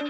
So,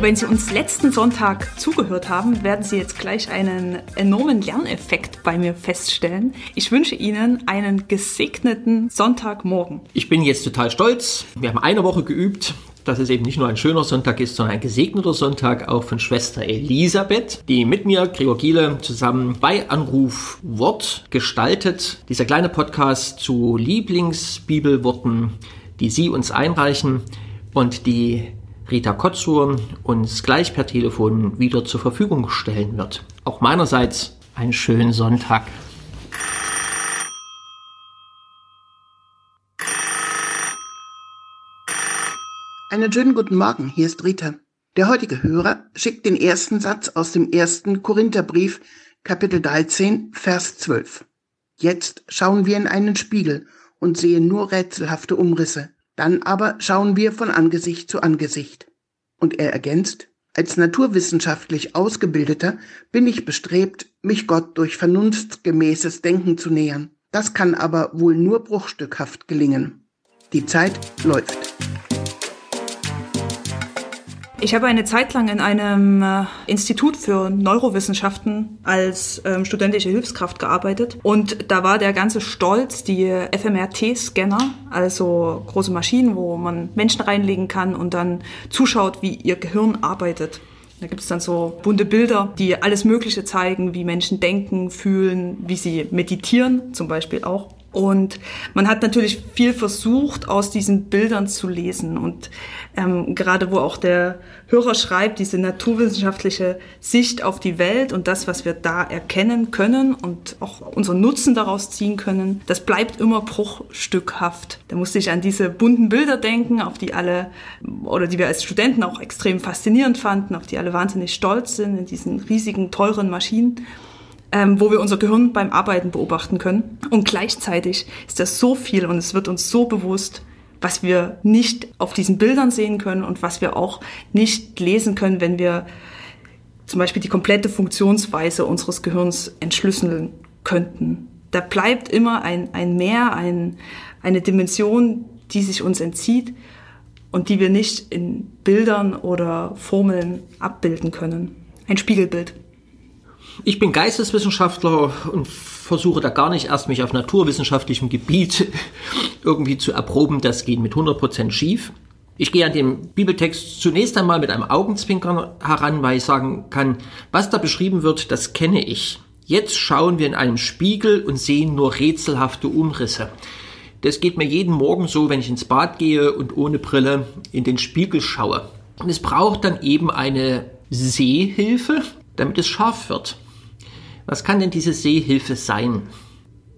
wenn Sie uns letzten Sonntag zugehört haben, werden Sie jetzt gleich einen enormen Lerneffekt bei mir feststellen. Ich wünsche Ihnen einen gesegneten Sonntagmorgen. Ich bin jetzt total stolz. Wir haben eine Woche geübt, dass es eben nicht nur ein schöner Sonntag ist, sondern ein gesegneter Sonntag auch von Schwester Elisabeth, die mit mir, Gregor Giele, zusammen bei Anruf Wort gestaltet. Dieser kleine Podcast zu Lieblingsbibelworten, die Sie uns einreichen und die Rita Kotzur uns gleich per Telefon wieder zur Verfügung stellen wird. Auch meinerseits einen schönen Sonntag. Einen schönen guten Morgen, hier ist Rita. Der heutige Hörer schickt den ersten Satz aus dem ersten Korintherbrief, Kapitel 13, Vers 12. Jetzt schauen wir in einen Spiegel und sehen nur rätselhafte Umrisse. Dann aber schauen wir von Angesicht zu Angesicht. Und er ergänzt, als naturwissenschaftlich Ausgebildeter bin ich bestrebt, mich Gott durch vernunftgemäßes Denken zu nähern. Das kann aber wohl nur bruchstückhaft gelingen. Die Zeit läuft. Ich habe eine Zeit lang in einem äh, Institut für Neurowissenschaften als ähm, studentische Hilfskraft gearbeitet und da war der ganze Stolz die FMRT-Scanner, also große Maschinen, wo man Menschen reinlegen kann und dann zuschaut, wie ihr Gehirn arbeitet. Da gibt es dann so bunte Bilder, die alles Mögliche zeigen, wie Menschen denken, fühlen, wie sie meditieren zum Beispiel auch. Und man hat natürlich viel versucht, aus diesen Bildern zu lesen. Und ähm, gerade wo auch der Hörer schreibt, diese naturwissenschaftliche Sicht auf die Welt und das, was wir da erkennen können und auch unseren Nutzen daraus ziehen können, das bleibt immer bruchstückhaft. Da musste ich an diese bunten Bilder denken, auf die alle, oder die wir als Studenten auch extrem faszinierend fanden, auf die alle wahnsinnig stolz sind in diesen riesigen, teuren Maschinen ähm, wo wir unser Gehirn beim Arbeiten beobachten können. Und gleichzeitig ist das so viel und es wird uns so bewusst, was wir nicht auf diesen Bildern sehen können und was wir auch nicht lesen können, wenn wir zum Beispiel die komplette Funktionsweise unseres Gehirns entschlüsseln könnten. Da bleibt immer ein, ein Mehr, ein, eine Dimension, die sich uns entzieht und die wir nicht in Bildern oder Formeln abbilden können. Ein Spiegelbild. Ich bin Geisteswissenschaftler und versuche da gar nicht erst mich auf naturwissenschaftlichem Gebiet irgendwie zu erproben. Das geht mit 100% schief. Ich gehe an den Bibeltext zunächst einmal mit einem Augenzwinkern heran, weil ich sagen kann, was da beschrieben wird, das kenne ich. Jetzt schauen wir in einen Spiegel und sehen nur rätselhafte Umrisse. Das geht mir jeden Morgen so, wenn ich ins Bad gehe und ohne Brille in den Spiegel schaue. Und es braucht dann eben eine Sehhilfe, damit es scharf wird. Was kann denn diese Sehhilfe sein?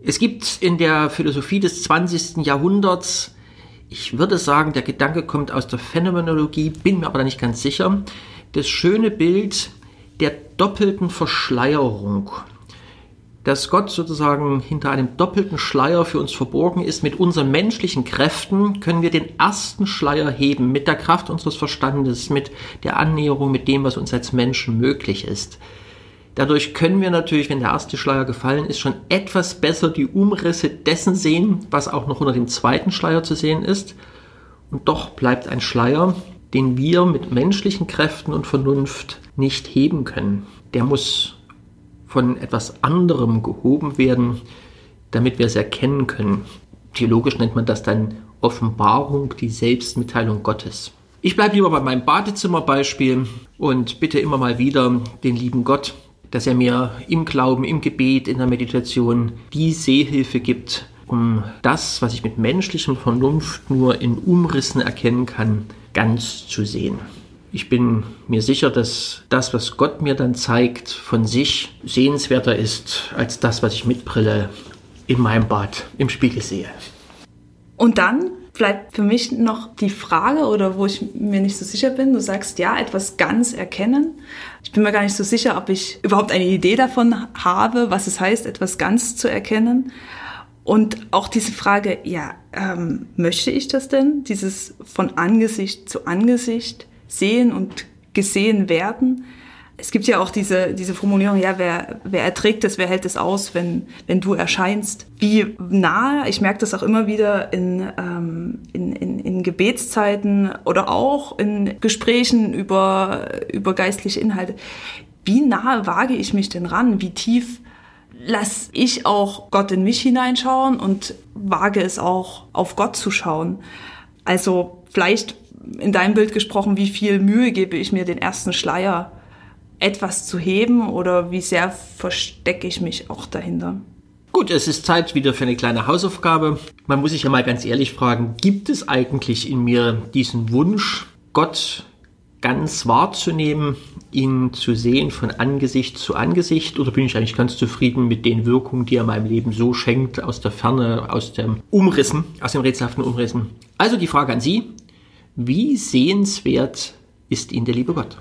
Es gibt in der Philosophie des 20. Jahrhunderts, ich würde sagen, der Gedanke kommt aus der Phänomenologie, bin mir aber da nicht ganz sicher, das schöne Bild der doppelten Verschleierung. Dass Gott sozusagen hinter einem doppelten Schleier für uns verborgen ist. Mit unseren menschlichen Kräften können wir den ersten Schleier heben, mit der Kraft unseres Verstandes, mit der Annäherung, mit dem, was uns als Menschen möglich ist. Dadurch können wir natürlich, wenn der erste Schleier gefallen ist, schon etwas besser die Umrisse dessen sehen, was auch noch unter dem zweiten Schleier zu sehen ist. Und doch bleibt ein Schleier, den wir mit menschlichen Kräften und Vernunft nicht heben können. Der muss von etwas anderem gehoben werden, damit wir es erkennen können. Theologisch nennt man das dann Offenbarung, die Selbstmitteilung Gottes. Ich bleibe lieber bei meinem Badezimmerbeispiel und bitte immer mal wieder den lieben Gott, dass er mir im Glauben, im Gebet, in der Meditation die Sehhilfe gibt, um das, was ich mit menschlichem Vernunft nur in Umrissen erkennen kann, ganz zu sehen. Ich bin mir sicher, dass das, was Gott mir dann zeigt, von sich sehenswerter ist als das, was ich mit Brille in meinem Bad im Spiegel sehe. Und dann bleibt für mich noch die Frage oder wo ich mir nicht so sicher bin. Du sagst ja, etwas ganz erkennen. Ich bin mir gar nicht so sicher, ob ich überhaupt eine Idee davon habe, was es heißt, etwas ganz zu erkennen. Und auch diese Frage, ja, ähm, möchte ich das denn? Dieses von Angesicht zu Angesicht sehen und gesehen werden. Es gibt ja auch diese, diese Formulierung, ja, wer, wer erträgt es, wer hält es aus, wenn, wenn du erscheinst. Wie nah, ich merke das auch immer wieder in, ähm, in, in, in Gebetszeiten oder auch in Gesprächen über, über geistliche Inhalte. Wie nah wage ich mich denn ran? Wie tief lasse ich auch Gott in mich hineinschauen und wage es auch auf Gott zu schauen? Also vielleicht in deinem Bild gesprochen, wie viel Mühe gebe ich mir den ersten Schleier etwas zu heben oder wie sehr verstecke ich mich auch dahinter? Gut, es ist Zeit wieder für eine kleine Hausaufgabe. Man muss sich ja mal ganz ehrlich fragen, gibt es eigentlich in mir diesen Wunsch, Gott ganz wahrzunehmen, ihn zu sehen von Angesicht zu Angesicht oder bin ich eigentlich ganz zufrieden mit den Wirkungen, die er meinem Leben so schenkt, aus der Ferne, aus dem Umrissen, aus dem rätselhaften Umrissen? Also die Frage an Sie, wie sehenswert ist Ihnen der liebe Gott?